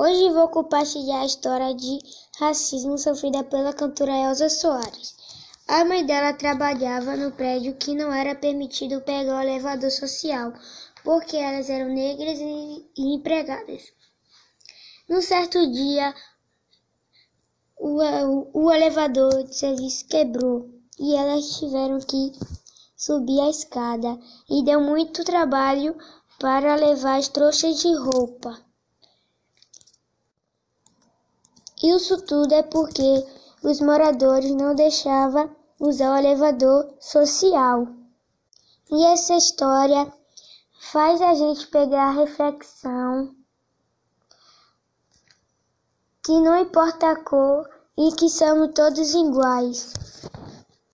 Hoje vou compartilhar a história de racismo sofrida pela cantora Elza Soares. A mãe dela trabalhava no prédio que não era permitido pegar o elevador social, porque elas eram negras e empregadas. Num certo dia, o, o, o elevador de serviço quebrou e elas tiveram que subir a escada e deu muito trabalho para levar as trouxas de roupa. Isso tudo é porque os moradores não deixavam usar o elevador social. E essa história faz a gente pegar a reflexão que não importa a cor e que somos todos iguais.